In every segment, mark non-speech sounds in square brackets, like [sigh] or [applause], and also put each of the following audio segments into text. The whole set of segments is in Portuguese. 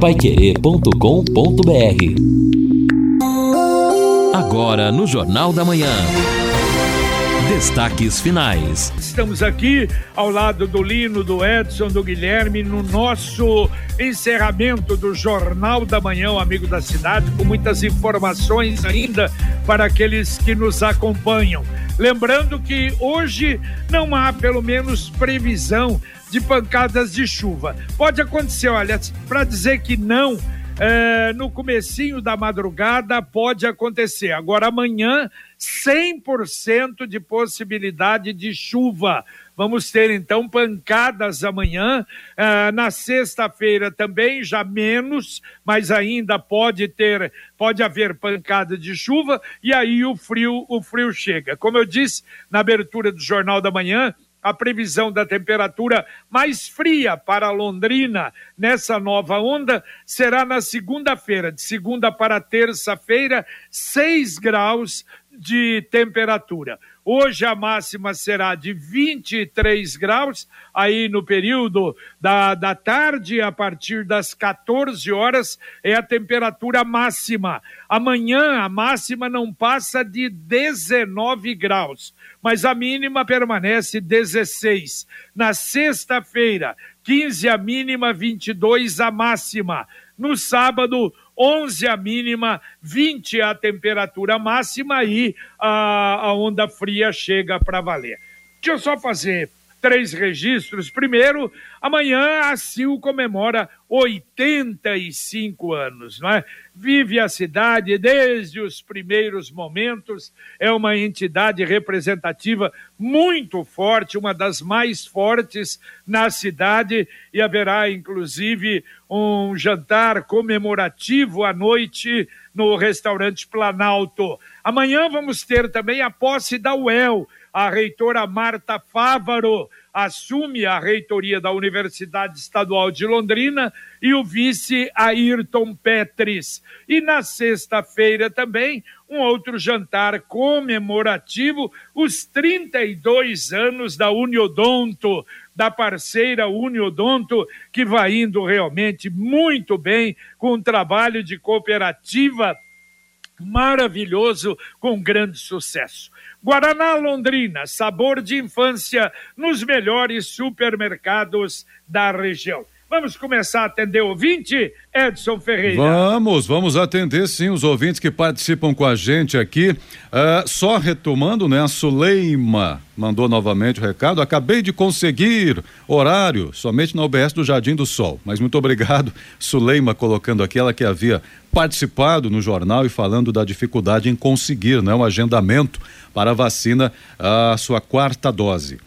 paiquerê.com.br Agora no Jornal da Manhã. Destaques finais. Estamos aqui ao lado do Lino, do Edson, do Guilherme, no nosso encerramento do Jornal da Manhã, amigo da cidade, com muitas informações ainda para aqueles que nos acompanham. Lembrando que hoje não há, pelo menos, previsão de pancadas de chuva. Pode acontecer, olha, para dizer que não, é, no comecinho da madrugada pode acontecer. Agora amanhã, 100% de possibilidade de chuva. Vamos ter então pancadas amanhã. É, na sexta-feira também, já menos, mas ainda pode ter, pode haver pancada de chuva, e aí o frio, o frio chega. Como eu disse na abertura do Jornal da Manhã, a previsão da temperatura mais fria para Londrina nessa nova onda será na segunda-feira, de segunda para terça-feira, 6 graus de temperatura. Hoje a máxima será de 23 graus, aí no período da, da tarde, a partir das 14 horas, é a temperatura máxima. Amanhã a máxima não passa de 19 graus mas a mínima permanece 16. Na sexta-feira, 15 a mínima, 22 a máxima. No sábado, 11 a mínima, 20 a temperatura máxima e a, a onda fria chega para valer. Deixa eu só fazer três registros. Primeiro, amanhã a CIL comemora 85 anos, não é? Vive a cidade desde os primeiros momentos, é uma entidade representativa muito forte, uma das mais fortes na cidade, e haverá inclusive um jantar comemorativo à noite no restaurante Planalto. Amanhã vamos ter também a posse da UEL, a reitora Marta Fávaro assume a reitoria da Universidade Estadual de Londrina e o vice Ayrton Petris. E na sexta-feira também um outro jantar comemorativo, os 32 anos da Uniodonto, da parceira Uniodonto, que vai indo realmente muito bem com um trabalho de cooperativa maravilhoso, com grande sucesso. Guaraná Londrina, sabor de infância nos melhores supermercados da região. Vamos começar a atender o ouvinte, Edson Ferreira? Vamos, vamos atender sim os ouvintes que participam com a gente aqui. Uh, só retomando, né? A Suleima mandou novamente o recado. Acabei de conseguir horário somente na UBS do Jardim do Sol. Mas muito obrigado, Suleima, colocando aqui, ela que havia participado no jornal e falando da dificuldade em conseguir né, um agendamento para a vacina, a sua quarta dose.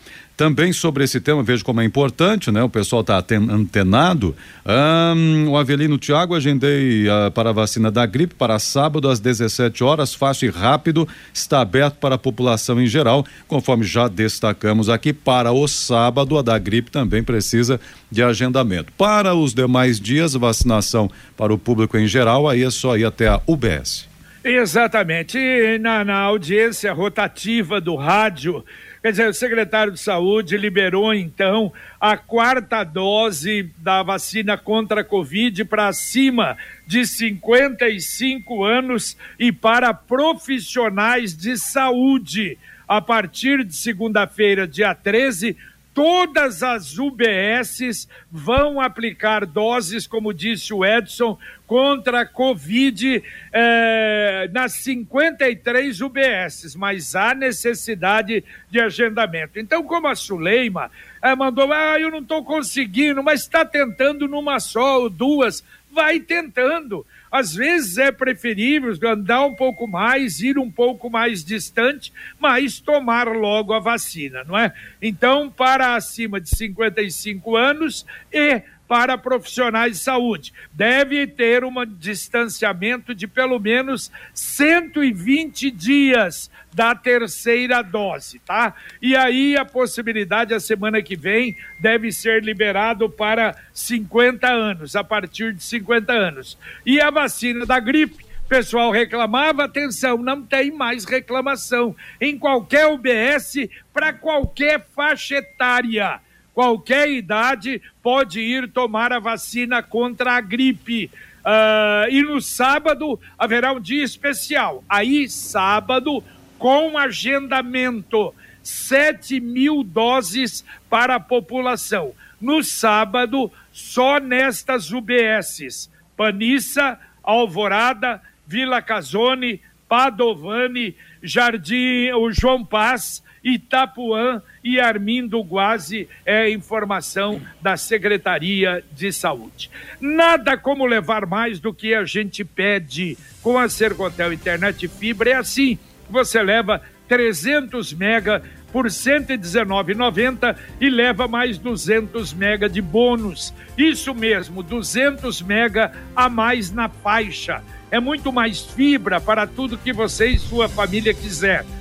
Também sobre esse tema, vejo como é importante, né? O pessoal está antenado. Um, o Avelino Tiago, agendei uh, para a vacina da gripe para sábado às 17 horas, fácil e rápido, está aberto para a população em geral, conforme já destacamos aqui. Para o sábado, a da gripe também precisa de agendamento. Para os demais dias, vacinação para o público em geral, aí é só ir até a UBS. Exatamente. E na, na audiência rotativa do rádio, Quer dizer, o secretário de Saúde liberou então a quarta dose da vacina contra a Covid para acima de 55 anos e para profissionais de saúde. A partir de segunda-feira, dia 13, todas as UBSs vão aplicar doses, como disse o Edson, contra a Covid eh, nas 53 UBSs, mas há necessidade de agendamento. Então, como a Suleima eh, mandou, ah, eu não estou conseguindo, mas está tentando numa só ou duas, vai tentando. Às vezes é preferível andar um pouco mais, ir um pouco mais distante, mas tomar logo a vacina, não é? Então, para acima de 55 anos e para profissionais de saúde. Deve ter um distanciamento de pelo menos 120 dias da terceira dose, tá? E aí a possibilidade a semana que vem deve ser liberado para 50 anos, a partir de 50 anos. E a vacina da gripe pessoal reclamava, atenção, não tem mais reclamação em qualquer UBS para qualquer faixa etária qualquer idade pode ir tomar a vacina contra a gripe. Uh, e no sábado haverá um dia especial. Aí, sábado, com agendamento, 7 mil doses para a população. No sábado, só nestas UBSs: Panissa, Alvorada, Vila Casone, Padovani, Jardim, o João Paz, Itapuã e Armindo Guazi é informação da Secretaria de Saúde. Nada como levar mais do que a gente pede com a Sercontel Internet Fibra. É assim, você leva 300 mega por R$ 119,90 e leva mais 200 mega de bônus. Isso mesmo, 200 mega a mais na faixa. É muito mais fibra para tudo que você e sua família quiser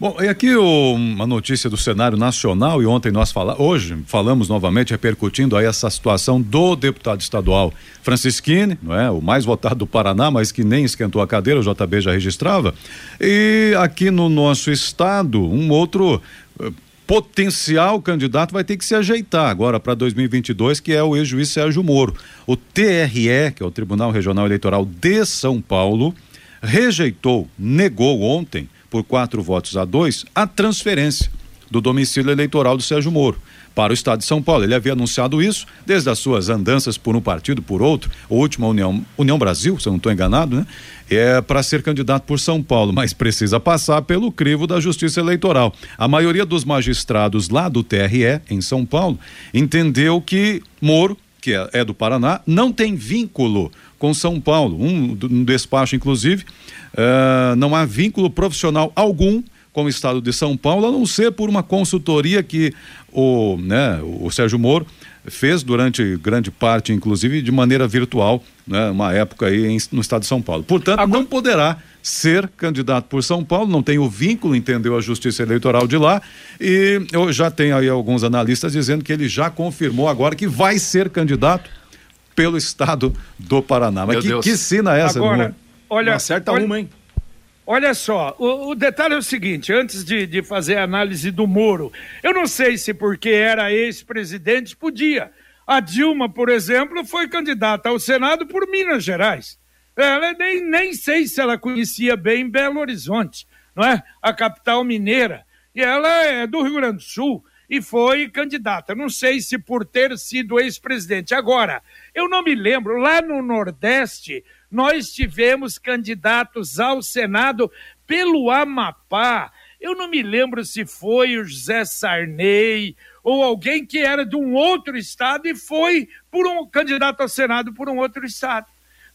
Bom, e aqui o, uma notícia do cenário nacional, e ontem nós falamos, hoje falamos novamente, repercutindo aí essa situação do deputado estadual Francisquini, não é? O mais votado do Paraná, mas que nem esquentou a cadeira, o JB já registrava. E aqui no nosso estado, um outro uh, potencial candidato vai ter que se ajeitar agora para 2022, que é o ex-juiz Sérgio Moro. O TRE, que é o Tribunal Regional Eleitoral de São Paulo, rejeitou, negou ontem por quatro votos a dois, a transferência do domicílio eleitoral do Sérgio Moro para o estado de São Paulo. Ele havia anunciado isso desde as suas andanças por um partido, por outro, a última União, União Brasil, se eu não estou enganado, né? É para ser candidato por São Paulo, mas precisa passar pelo crivo da Justiça Eleitoral. A maioria dos magistrados lá do TRE, em São Paulo, entendeu que Moro, que é, é do Paraná, não tem vínculo com São Paulo. Um, um despacho, inclusive, uh, não há vínculo profissional algum com o estado de São Paulo, a não ser por uma consultoria que o, né, o Sérgio Moro fez durante grande parte, inclusive de maneira virtual, né, uma época aí em, no estado de São Paulo. Portanto, Agora... não poderá ser candidato por São Paulo, não tem o vínculo, entendeu a Justiça Eleitoral de lá, e eu já tenho aí alguns analistas dizendo que ele já confirmou agora que vai ser candidato pelo estado do Paraná. Mas que, que sina é essa, Agora, olha, acerta olha, uma, hein? Olha só, o, o, detalhe é o seguinte: antes de, de fazer a análise do Moro, eu não sei se porque era ex-presidente podia. A Dilma, por exemplo, foi candidata ao Senado por Minas Gerais. Ela nem, nem sei se ela conhecia bem Belo Horizonte, não é? A capital mineira. E ela é do Rio Grande do Sul e foi candidata. Não sei se por ter sido ex-presidente. Agora, eu não me lembro, lá no Nordeste, nós tivemos candidatos ao Senado pelo Amapá. Eu não me lembro se foi o José Sarney ou alguém que era de um outro estado e foi por um candidato ao Senado por um outro estado.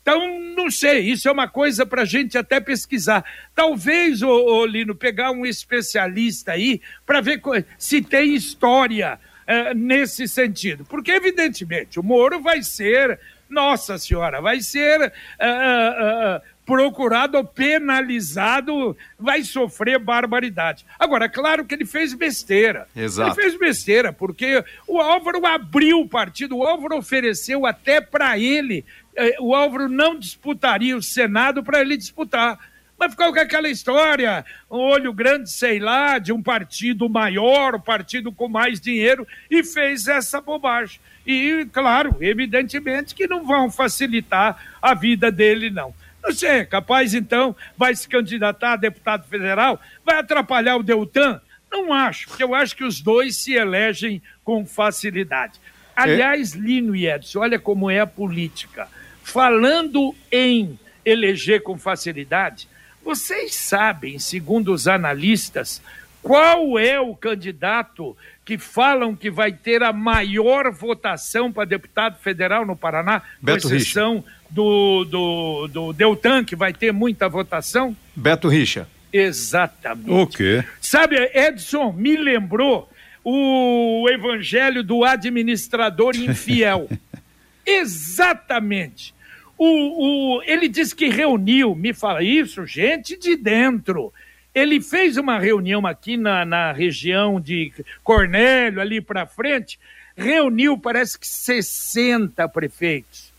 Então, não sei, isso é uma coisa para a gente até pesquisar. Talvez, ô, ô, Lino, pegar um especialista aí para ver se tem história uh, nesse sentido. Porque, evidentemente, o Moro vai ser, nossa senhora, vai ser uh, procurado ou penalizado, vai sofrer barbaridade. Agora, claro que ele fez besteira. Exato. Ele fez besteira, porque o Álvaro abriu o partido, o Álvaro ofereceu até para ele é, o Álvaro não disputaria o Senado para ele disputar. Mas ficou com aquela história, um olho grande, sei lá, de um partido maior, um partido com mais dinheiro, e fez essa bobagem. E, claro, evidentemente que não vão facilitar a vida dele, não. Não sei, capaz então vai se candidatar a deputado federal, vai atrapalhar o Deltan? Não acho, porque eu acho que os dois se elegem com facilidade. Aliás, é. Lino e Edson, olha como é a política. Falando em eleger com facilidade, vocês sabem, segundo os analistas, qual é o candidato que falam que vai ter a maior votação para deputado federal no Paraná, Beto com exceção do, do, do Deltan, que vai ter muita votação? Beto Richa. Exatamente. O quê? Sabe, Edson me lembrou o evangelho do administrador [laughs] infiel. Exatamente. O O, ele disse que reuniu, me fala isso, gente de dentro. Ele fez uma reunião aqui na, na região de Cornélio, ali para frente, reuniu, parece que 60 prefeitos.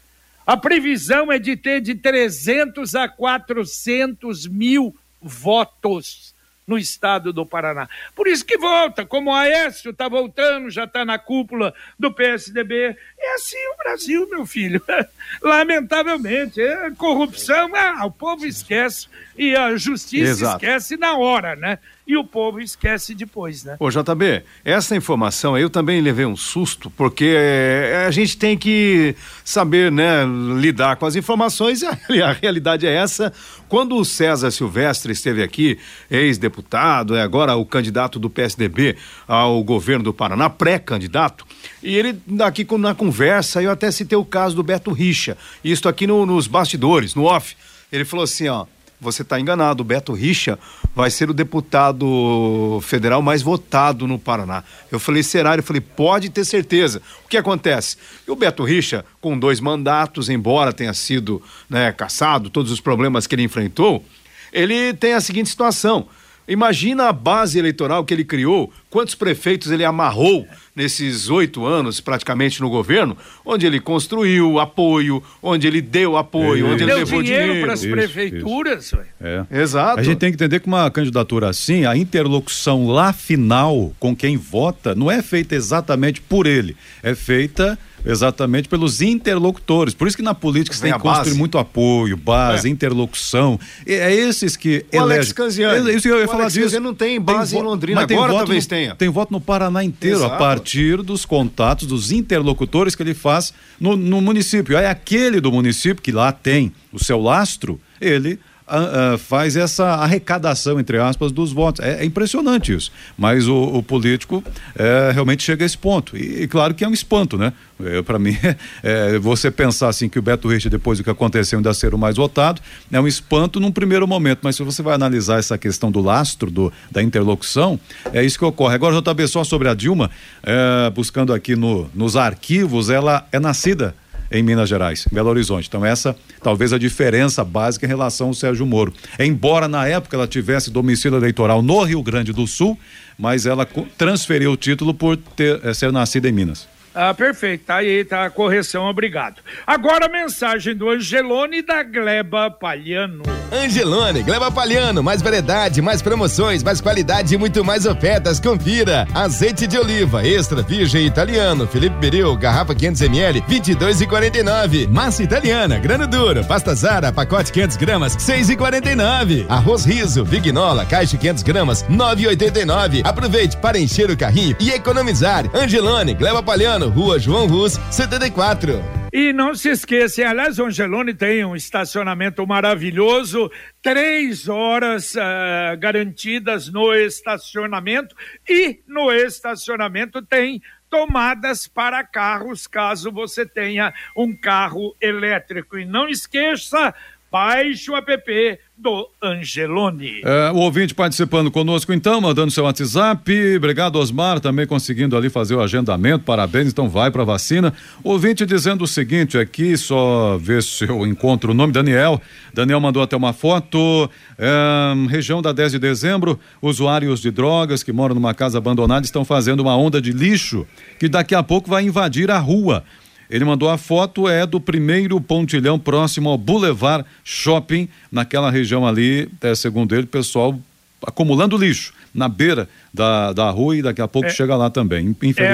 A previsão é de ter de 300 a 400 mil votos no estado do Paraná. Por isso que volta, como o Aécio está voltando, já está na cúpula do PSDB. É assim o Brasil, meu filho. [laughs] Lamentavelmente, é corrupção, ah, o povo esquece e a justiça Exato. esquece na hora, né? E o povo esquece depois, né? Ô, JB, essa informação eu também levei um susto, porque é, a gente tem que saber, né, lidar com as informações [laughs] e a, realidade é essa. Quando o César Silvestre esteve aqui, ex-deputado, é agora o candidato do PSDB ao governo do Paraná, pré-candidato, e ele aqui na conversa, eu até citei o caso do Beto Richa, isso aqui no, nos bastidores, no off. Ele falou assim, ó, você está enganado. O Beto Richa vai ser o deputado federal mais votado no Paraná. Eu falei, será? Ele falei, pode ter certeza. O que acontece? E o Beto Richa, com dois mandatos, embora tenha sido né, caçado, todos os problemas que ele enfrentou, ele tem a seguinte situação. Imagina a base eleitoral que ele criou, quantos prefeitos ele amarrou nesses oito anos, praticamente, no governo, onde ele construiu apoio, onde ele deu apoio, onde ele deu levou dinheiro. dinheiro para as prefeituras. É. Exato. A gente tem que entender que uma candidatura assim, a interlocução lá final com quem vota, não é feita exatamente por ele, é feita Exatamente, pelos interlocutores. Por isso que na política você tem que construir base. muito apoio, base, é. interlocução. E é esses que o elegem. Alex Canziani. É, isso eu ia o falar Alex disso. não tem base tem em Londrina, agora talvez no, tenha. Tem voto no Paraná inteiro, Exato. a partir dos contatos, dos interlocutores que ele faz no, no município. Aí aquele do município, que lá tem o seu lastro, ele uh, faz essa arrecadação, entre aspas, dos votos. É, é impressionante isso. Mas o, o político é, realmente chega a esse ponto. E, e, claro que é um espanto, né? É, Para mim, [laughs] é, você pensar assim que o Beto Richa, depois do que aconteceu, ainda ser o mais votado, é um espanto num primeiro momento. Mas se você vai analisar essa questão do lastro, do, da interlocução, é isso que ocorre. Agora, JB, só sobre a Dilma, é, buscando aqui no, nos arquivos, ela é nascida em Minas Gerais, Belo Horizonte. Então essa talvez a diferença básica em relação ao Sérgio Moro. Embora na época ela tivesse domicílio eleitoral no Rio Grande do Sul, mas ela transferiu o título por ter, eh, ser nascida em Minas. Ah, perfeito. Tá aí, tá a correção, obrigado. Agora a mensagem do Angelone da Gleba Palhano. Angelone, Gleba Palhano, mais variedade, mais promoções, mais qualidade e muito mais ofertas. Confira. Azeite de oliva, extra virgem italiano, Felipe Beril, garrafa 500ml, 22,49. Massa italiana, grano duro, pasta Zara, pacote 500 gramas, 6,49. Arroz riso, Vignola, caixa 500 gramas, 9,89. Aproveite para encher o carrinho e economizar. Angelone, Gleba Palhano, Rua João Rus, 74. E não se esqueçam, aliás, o Angelone tem um estacionamento maravilhoso, três horas uh, garantidas no estacionamento e no estacionamento tem tomadas para carros, caso você tenha um carro elétrico. E não esqueça, baixe o app do Angelone. É, o ouvinte participando conosco então, mandando seu WhatsApp. Obrigado, Osmar, também conseguindo ali fazer o agendamento. Parabéns, então vai para vacina. Ouvinte dizendo o seguinte aqui, só ver se eu encontro o nome, Daniel. Daniel mandou até uma foto. É, região da 10 de dezembro, usuários de drogas que moram numa casa abandonada estão fazendo uma onda de lixo que daqui a pouco vai invadir a rua. Ele mandou a foto, é do primeiro pontilhão próximo ao Boulevard Shopping, naquela região ali, é, segundo ele, pessoal acumulando lixo na beira da, da rua e daqui a pouco é, chega lá também,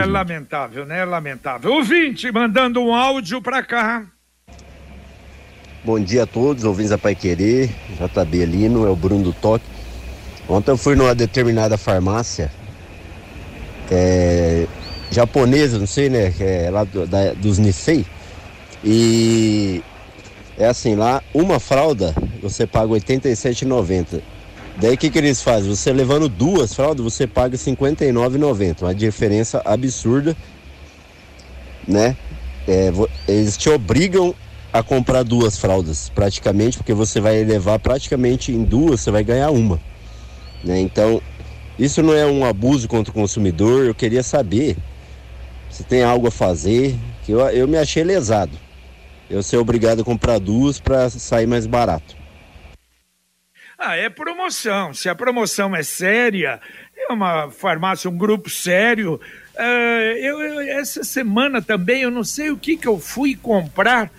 É lamentável, né? Lamentável. Ouvinte, mandando um áudio para cá. Bom dia a todos, ouvintes da Pai Querer, JB Lino, é o Bruno do Toque. Ontem eu fui numa determinada farmácia, é, japonesa, não sei, né? Que é lá do, da, dos Nisei. E é assim, lá uma fralda você paga R$ 87,90. Daí o que, que eles fazem? Você levando duas fraldas, você paga R$ 59,90. Uma diferença absurda, né? É, eles te obrigam a comprar duas fraldas, praticamente, porque você vai levar praticamente em duas, você vai ganhar uma. Né? Então, isso não é um abuso contra o consumidor. Eu queria saber se tem algo a fazer, que eu, eu me achei lesado. eu ser obrigado a comprar duas para sair mais barato. Ah, é promoção. Se a promoção é séria, é uma farmácia, um grupo sério. Uh, eu, eu, essa semana também, eu não sei o que, que eu fui comprar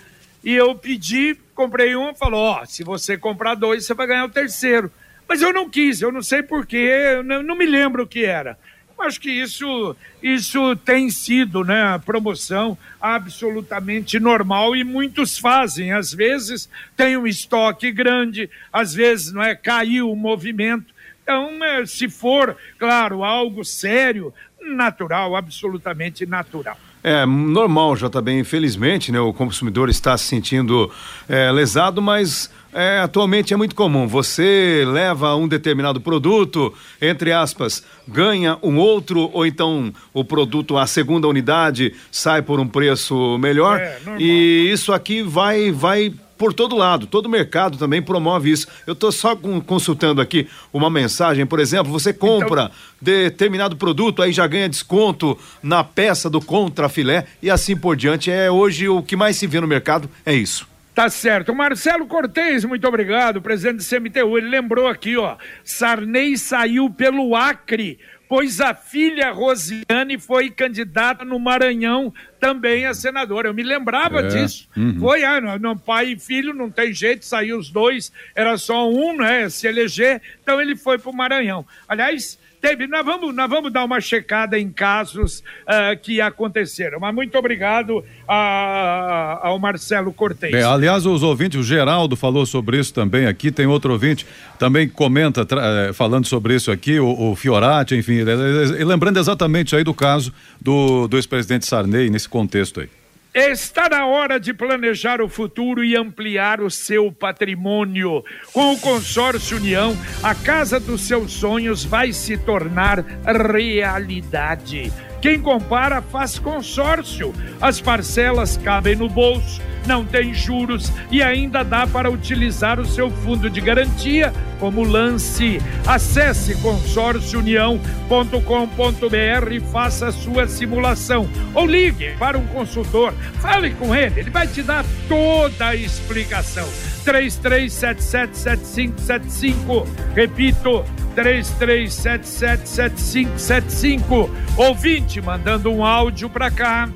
e eu pedi, comprei um, falou: Ó, se você comprar dois, você vai ganhar o terceiro. Mas eu não quis, eu não sei porquê, não, não me lembro o que era. Acho que isso, isso tem sido, né, a promoção absolutamente normal e muitos fazem. Às vezes tem um estoque grande, às vezes não é caiu o movimento. Então, é, se for, claro, algo sério, natural, absolutamente natural. É normal, JB, infelizmente, né? O consumidor está se sentindo é, lesado, mas é, atualmente é muito comum. Você leva um determinado produto, entre aspas, ganha um outro, ou então o produto, a segunda unidade, sai por um preço melhor. É, e isso aqui vai, vai por todo lado, todo mercado também promove isso. Eu estou só consultando aqui uma mensagem, por exemplo, você compra então... determinado produto, aí já ganha desconto na peça do contra filé e assim por diante. É hoje o que mais se vê no mercado é isso. Tá certo. Marcelo Cortez, muito obrigado, presidente do CMTU. Ele lembrou aqui, ó. Sarney saiu pelo Acre pois a filha Rosiane foi candidata no Maranhão também a senadora. Eu me lembrava é. disso. Uhum. Foi, ah, não, pai e filho, não tem jeito, saiu os dois, era só um, né? Se eleger, então ele foi para o Maranhão. Aliás, teve. Nós vamos, nós vamos dar uma checada em casos uh, que aconteceram. Mas muito obrigado a, ao Marcelo Cortez. Bem, aliás, os ouvintes, o Geraldo falou sobre isso também aqui. Tem outro ouvinte também comenta eh, falando sobre isso aqui, o, o Fiorati, enfim, e lembrando exatamente aí do caso do, do ex-presidente Sarney nesse contexto aí. Está na hora de planejar o futuro e ampliar o seu patrimônio. Com o Consórcio União, a casa dos seus sonhos vai se tornar realidade. Quem compara faz consórcio. As parcelas cabem no bolso, não tem juros e ainda dá para utilizar o seu fundo de garantia como lance. Acesse consórciounião.com.br e faça a sua simulação. Ou ligue para um consultor, fale com ele, ele vai te dar toda a explicação. 33777575. Repito, 33777575. Ouvinte mandando um áudio para cá.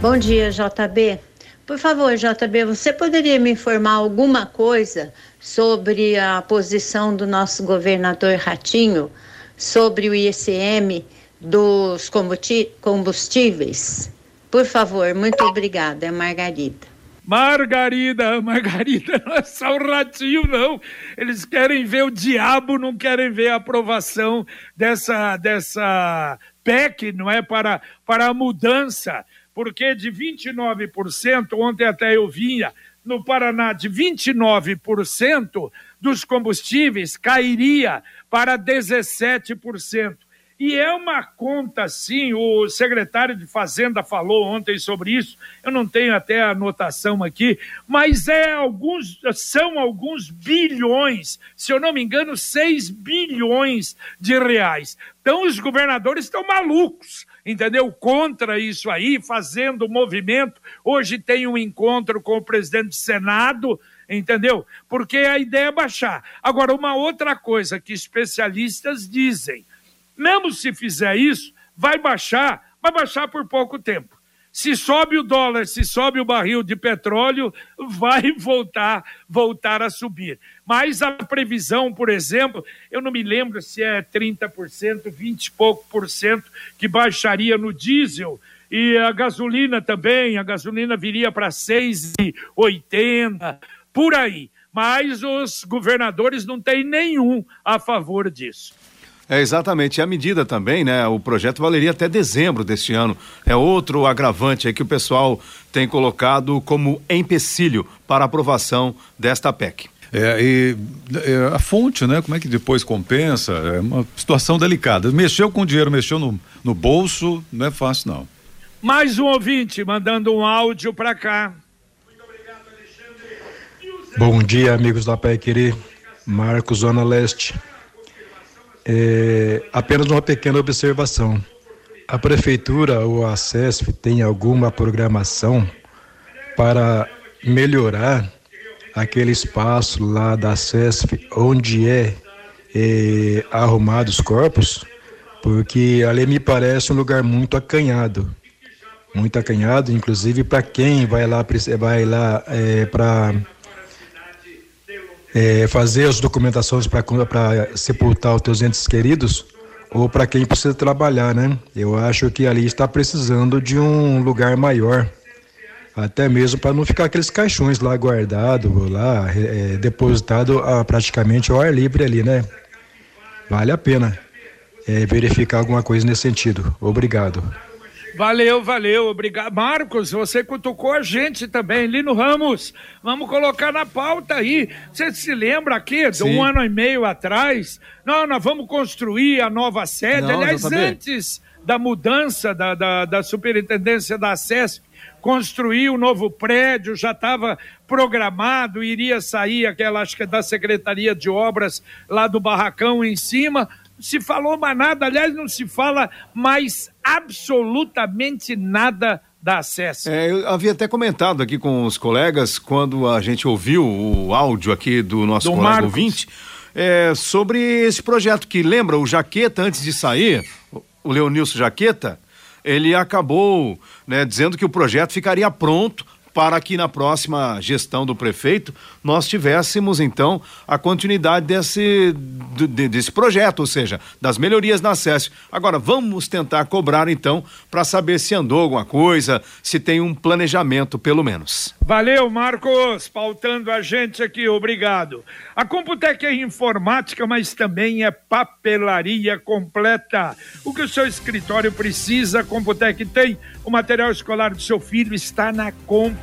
Bom dia, JB. Por favor, JB, você poderia me informar alguma coisa sobre a posição do nosso governador Ratinho sobre o ICM dos combustíveis? Por favor, muito obrigada. Margarida. Margarida, Margarida não é só o ratinho, não. Eles querem ver o diabo, não querem ver a aprovação dessa, dessa PEC, não é? Para, para a mudança. Porque de 29%, ontem até eu vinha, no Paraná, de 29% dos combustíveis cairia para 17%. E é uma conta, sim, o secretário de Fazenda falou ontem sobre isso, eu não tenho até a anotação aqui, mas é alguns, são alguns bilhões, se eu não me engano, 6 bilhões de reais. Então os governadores estão malucos, entendeu? Contra isso aí, fazendo movimento. Hoje tem um encontro com o presidente do Senado, entendeu? Porque a ideia é baixar. Agora, uma outra coisa que especialistas dizem mesmo se fizer isso, vai baixar, vai baixar por pouco tempo. Se sobe o dólar, se sobe o barril de petróleo, vai [laughs] voltar, voltar a subir. Mas a previsão, por exemplo, eu não me lembro se é 30%, 20 e pouco por cento que baixaria no diesel e a gasolina também, a gasolina viria para 6,80, por aí. Mas os governadores não têm nenhum a favor disso. É, exatamente. E a medida também, né? O projeto valeria até dezembro deste ano. É outro agravante aí que o pessoal tem colocado como empecilho para a aprovação desta PEC. É, e é, a fonte, né? Como é que depois compensa? É uma situação delicada. Mexeu com o dinheiro, mexeu no, no bolso, não é fácil, não. Mais um ouvinte mandando um áudio para cá. Muito obrigado, Alexandre. Bom dia, amigos da PEC Querer. Marcos, Zona Leste. É, apenas uma pequena observação. A prefeitura ou a SESF tem alguma programação para melhorar aquele espaço lá da CESF onde é, é arrumado os corpos, porque ali me parece um lugar muito acanhado, muito acanhado, inclusive para quem vai lá vai lá é, para é, fazer as documentações para sepultar os teus entes queridos ou para quem precisa trabalhar, né? Eu acho que ali está precisando de um lugar maior, até mesmo para não ficar aqueles caixões lá guardados, lá é, depositado a, praticamente ao ar livre ali, né? Vale a pena é, verificar alguma coisa nesse sentido. Obrigado. Valeu, valeu, obrigado. Marcos, você cutucou a gente também, Lino Ramos. Vamos colocar na pauta aí. Você se lembra aqui, de um ano e meio atrás? Não, nós vamos construir a nova sede. Não, Aliás, antes da mudança da, da, da superintendência da SESP, construir o um novo prédio, já estava programado, iria sair aquela, acho que é da Secretaria de Obras lá do Barracão em cima se falou mais nada, aliás, não se fala mais absolutamente nada da acesso. É, eu havia até comentado aqui com os colegas, quando a gente ouviu o áudio aqui do nosso do colega Marcos. ouvinte, é, sobre esse projeto que lembra o Jaqueta, antes de sair, o Leonilson Jaqueta, ele acabou né, dizendo que o projeto ficaria pronto para que na próxima gestão do prefeito nós tivéssemos então a continuidade desse, de, desse projeto, ou seja, das melhorias na SESC. Agora vamos tentar cobrar então para saber se andou alguma coisa, se tem um planejamento pelo menos. Valeu, Marcos, pautando a gente aqui, obrigado. A Computec é informática, mas também é papelaria completa. O que o seu escritório precisa, a Computec tem. O material escolar do seu filho está na Computec.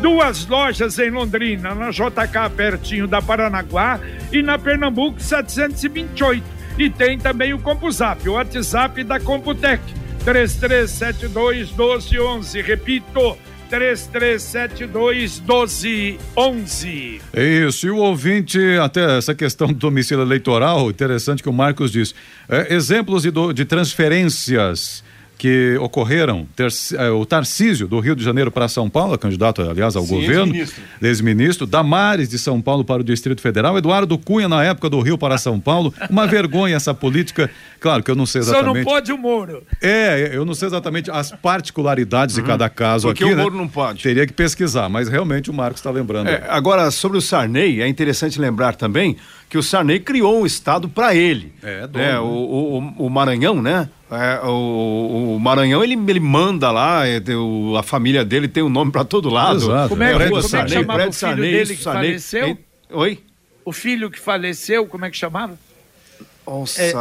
Duas lojas em Londrina, na JK, pertinho da Paranaguá, e na Pernambuco 728. E tem também o CompuZap, o WhatsApp da Computec. 3372 1211. Repito, 3372 1211. Isso, e o ouvinte, até essa questão do domicílio eleitoral, interessante que o Marcos diz. É, exemplos de, de transferências que ocorreram, ter, eh, o Tarcísio do Rio de Janeiro para São Paulo, candidato, aliás, ao Sim, governo, ex-ministro, Damares de São Paulo para o Distrito Federal, Eduardo Cunha na época do Rio para São Paulo, uma [laughs] vergonha essa política, claro que eu não sei exatamente. Só não pode o Moro. É, eu não sei exatamente as particularidades uhum. de cada caso Porque aqui, o né? Moro né? não pode. Teria que pesquisar, mas realmente o Marcos está lembrando. É, agora, sobre o Sarney, é interessante lembrar também que o Sarney criou um estado para ele. É, dono, é o, o, o Maranhão, né? É, o, o, Maranhão, ele, ele manda lá, é, o, a família dele tem o um nome para todo lado. Exato. Como é, é, como é que chamava o filho dele que faleceu? Oi? O filho que faleceu, como é que chamava? Nossa, é,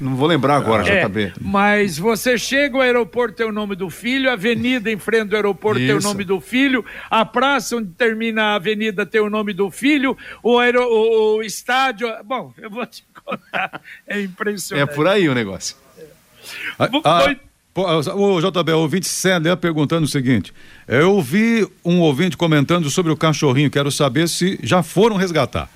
não vou lembrar agora, é, JB. Mas você chega, o aeroporto tem o nome do filho, a avenida em frente do aeroporto Isso. tem o nome do filho, a praça onde termina a avenida tem o nome do filho, o, aero, o, o estádio. Bom, eu vou te [laughs] contar, é impressionante. É por aí o negócio. Ah, ah, o JB, o ouvinte Célia perguntando o seguinte: eu ouvi um ouvinte comentando sobre o cachorrinho, quero saber se já foram resgatar.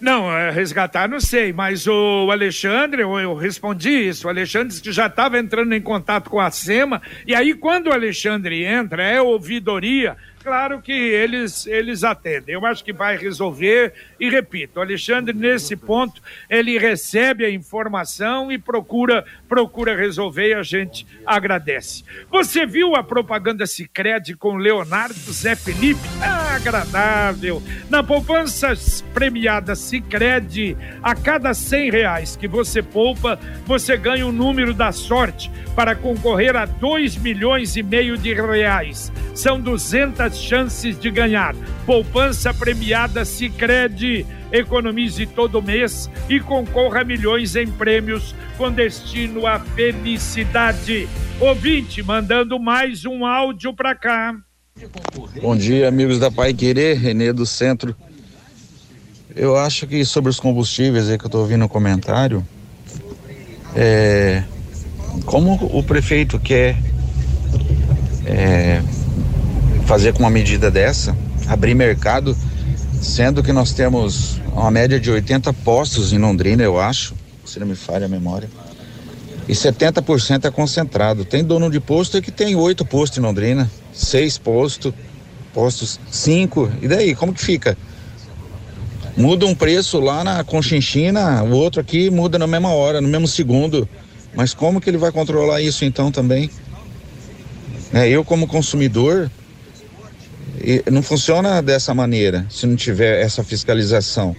Não, é, resgatar não sei, mas o Alexandre, eu, eu respondi isso, o Alexandre disse que já estava entrando em contato com a SEMA, e aí quando o Alexandre entra, é ouvidoria, claro que eles, eles atendem. Eu acho que vai resolver. E repito, o Alexandre, nesse ponto, ele recebe a informação e procura, procura resolver e a gente agradece. Você viu a propaganda Sicredi com Leonardo Zé Felipe? Ah, agradável. Na poupança premiada Sicredi, a cada cem reais que você poupa, você ganha o um número da sorte para concorrer a dois milhões e meio de reais. São 200 chances de ganhar. Poupança premiada Sicredi. Economize todo mês e concorra a milhões em prêmios com destino à felicidade. Ouvinte, mandando mais um áudio para cá. Bom dia, amigos da Pai Querer, Renê do Centro. Eu acho que sobre os combustíveis aí que eu estou ouvindo no comentário, é, como o prefeito quer é, fazer com uma medida dessa, abrir mercado, sendo que nós temos uma média de 80 postos em Londrina, eu acho, se não me falha a memória. E 70% é concentrado. Tem dono de posto que tem oito postos em Londrina, seis postos, postos cinco. E daí, como que fica? Muda um preço lá na Conchinchina, o outro aqui muda na mesma hora, no mesmo segundo. Mas como que ele vai controlar isso então também? É, eu como consumidor, não funciona dessa maneira se não tiver essa fiscalização.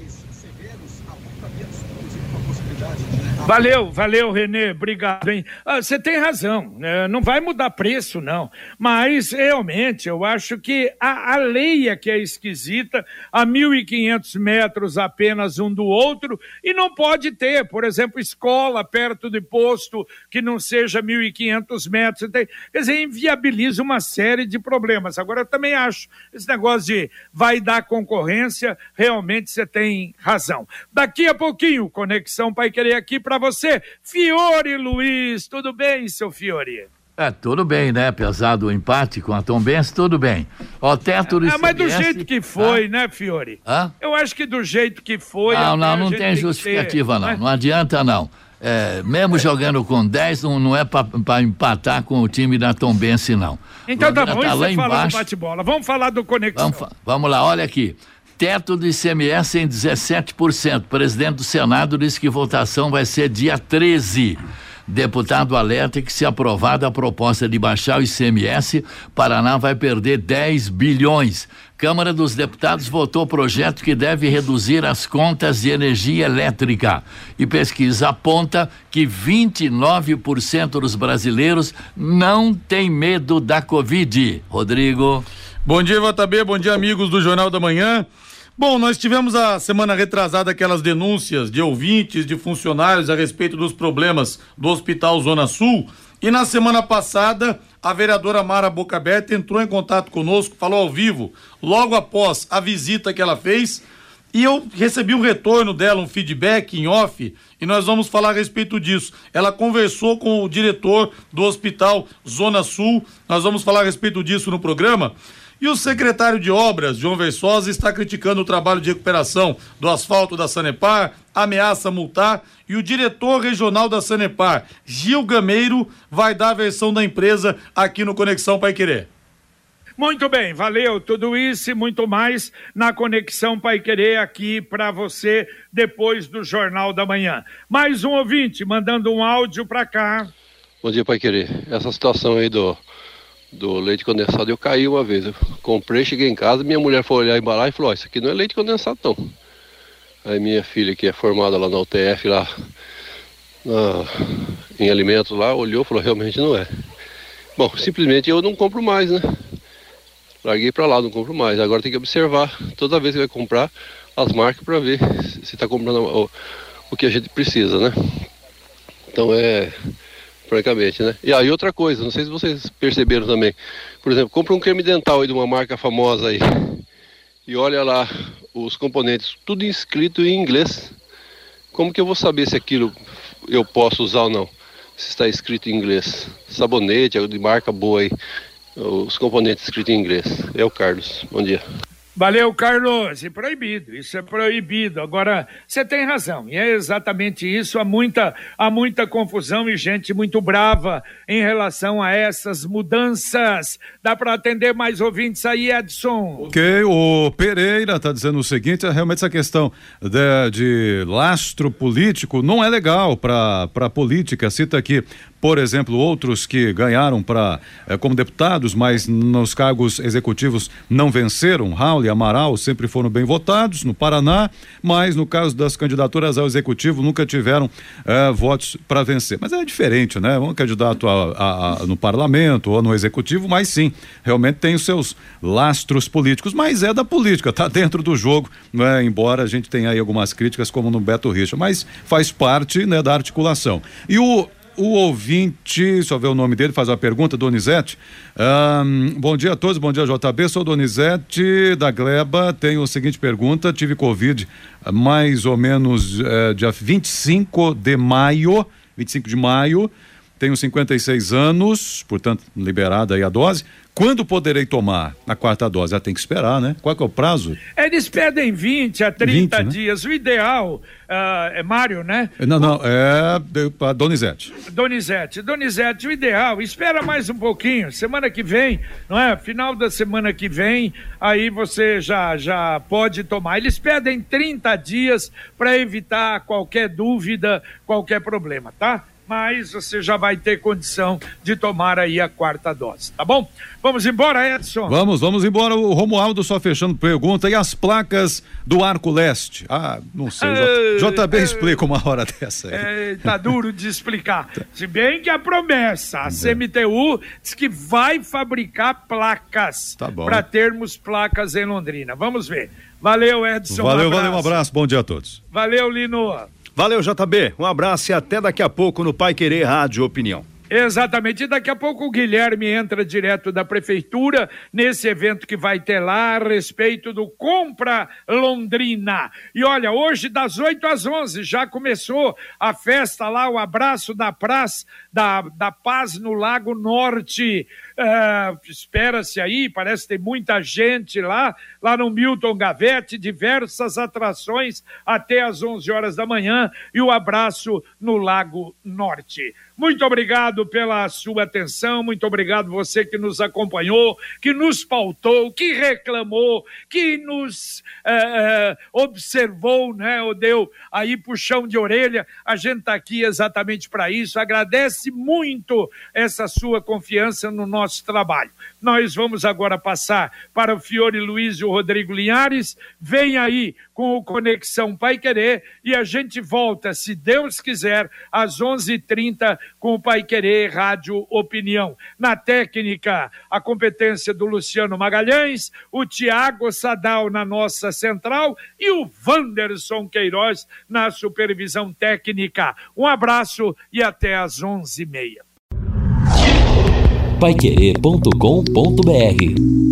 Valeu, valeu, Renê, obrigado, hein? Ah, Você tem razão, né? não vai mudar preço, não. Mas, realmente, eu acho que a, a lei é que é esquisita, a 1.500 metros apenas um do outro, e não pode ter, por exemplo, escola perto de posto que não seja 1.500 metros. Tem, quer dizer, inviabiliza uma série de problemas. Agora, eu também acho, esse negócio de vai dar concorrência, realmente você tem razão. Daqui a pouquinho, Conexão Pai Querer aqui para você. Fiore Luiz, tudo bem, seu Fiore? É, tudo bem, né? Apesar do empate com a Tom Benz, tudo bem. Ó, teto do É, mas do jeito que foi, né, Fiore? Hã? Eu acho que do jeito que foi. Não, não, não tem justificativa, ter, não. né? Não adianta, não. É, mesmo jogando com 10, não, não é para empatar com o time da Tom Benz, não. Então tá Londrina bom, tá lá embaixo. bate-bola. Vamos falar do Conexão. Vamos, vamos lá, olha aqui. Teto do ICMS em 17%. O presidente do Senado disse que votação vai ser dia 13. Deputado alerta que, se aprovada a proposta de baixar o ICMS, Paraná vai perder 10 bilhões. Câmara dos Deputados votou projeto que deve reduzir as contas de energia elétrica. E pesquisa aponta que 29% dos brasileiros não têm medo da Covid. Rodrigo. Bom dia, JB. Bom dia, amigos do Jornal da Manhã. Bom, nós tivemos a semana retrasada aquelas denúncias de ouvintes, de funcionários a respeito dos problemas do Hospital Zona Sul. E na semana passada, a vereadora Mara Boca Aberta entrou em contato conosco, falou ao vivo, logo após a visita que ela fez. E eu recebi um retorno dela, um feedback em off, e nós vamos falar a respeito disso. Ela conversou com o diretor do Hospital Zona Sul, nós vamos falar a respeito disso no programa. E o secretário de Obras, João Versosa, está criticando o trabalho de recuperação do asfalto da Sanepar, ameaça multar, e o diretor regional da Sanepar, Gil Gameiro, vai dar a versão da empresa aqui no Conexão Pai Querer. Muito bem, valeu tudo isso e muito mais na Conexão Pai Querer aqui para você depois do Jornal da Manhã. Mais um ouvinte mandando um áudio para cá. Bom dia, Pai Querer. Essa situação aí do, do leite condensado, eu caí uma vez. Eu comprei, cheguei em casa, minha mulher foi olhar a embalagem e falou: Ó, isso aqui não é leite condensado, não. Aí minha filha, que é formada lá na UTF, lá na- em alimentos lá, olhou e falou: realmente não é. Bom, simplesmente eu não compro mais, né? Larguei pra lá, não compro mais. Agora tem que observar toda vez que vai comprar as marcas para ver se está comprando o, o que a gente precisa, né? Então é francamente, né? E aí outra coisa, não sei se vocês perceberam também. Por exemplo, compra um creme dental aí de uma marca famosa aí e olha lá os componentes, tudo escrito em inglês. Como que eu vou saber se aquilo eu posso usar ou não? Se está escrito em inglês. Sabonete, é de marca boa aí. Os componentes escritos em inglês. É o Carlos. Bom dia. Valeu, Carlos. E proibido, isso é proibido. Agora, você tem razão, e é exatamente isso. Há muita, há muita confusão e gente muito brava em relação a essas mudanças. Dá para atender mais ouvintes aí, Edson? Ok, o Pereira está dizendo o seguinte: é realmente essa questão de, de lastro político não é legal para a política. Cita aqui, por exemplo, outros que ganharam para como deputados, mas nos cargos executivos não venceram. Raul e Amaral sempre foram bem votados no Paraná, mas no caso das candidaturas ao executivo nunca tiveram eh, votos para vencer. Mas é diferente, né? Um candidato a- a- a- no parlamento ou no executivo, mas sim, realmente tem os seus lastros políticos, mas é da política, tá dentro do jogo, né? Embora a gente tenha aí algumas críticas, como no Beto Richa, mas faz parte né, da articulação. E o o ouvinte, só ver o nome dele, faz uma pergunta, Donizete. Ahn, bom dia a todos, bom dia JB, sou Donizete da Gleba. Tenho a seguinte pergunta: tive Covid ah, mais ou menos eh, dia 25 de maio, 25 de maio. Tenho 56 anos, portanto, liberada aí a dose. Quando poderei tomar a quarta dose? Ah, tem que esperar, né? Qual é o prazo? Eles pedem 20 a 30 20, né? dias. O ideal ah, é Mário, né? Não, não, é a Donizete. Donizete, Donizete, o ideal, espera mais um pouquinho, semana que vem, não é? Final da semana que vem, aí você já, já pode tomar. Eles pedem 30 dias para evitar qualquer dúvida, qualquer problema, tá? Mas você já vai ter condição de tomar aí a quarta dose, tá bom? Vamos embora, Edson? Vamos, vamos embora. O Romualdo só fechando pergunta. E as placas do Arco Leste? Ah, não sei. J- JB explica uma hora dessa aí. É, tá duro de explicar. [laughs] Se bem que a promessa, a CMTU diz que vai fabricar placas Tá bom. para termos placas em Londrina. Vamos ver. Valeu, Edson. Valeu, valeu, um abraço. Bom dia a todos. Valeu, Lino. Valeu, JB. Um abraço e até daqui a pouco no Pai Querer Rádio Opinião. Exatamente. E daqui a pouco o Guilherme entra direto da prefeitura nesse evento que vai ter lá a respeito do Compra Londrina. E olha, hoje das 8 às 11 já começou a festa lá, o abraço da praça da, da Paz no Lago Norte. Ah, Espera-se aí, parece que tem muita gente lá, lá no Milton Gavete, diversas atrações até às 11 horas da manhã e o abraço no Lago Norte. Muito obrigado pela sua atenção, muito obrigado você que nos acompanhou, que nos pautou, que reclamou, que nos eh, eh, observou, né, ou deu aí puxão de orelha. A gente está aqui exatamente para isso. Agradece muito essa sua confiança no nosso trabalho. Nós vamos agora passar para o Fiore Luiz e o Rodrigo Linhares. Vem aí com o Conexão Pai Querer e a gente volta, se Deus quiser, às 11h30 com o Pai Querer Rádio Opinião. Na técnica, a competência do Luciano Magalhães, o Tiago Sadal na nossa central e o Wanderson Queiroz na supervisão técnica. Um abraço e até às 11h30. Paiquerê.com.br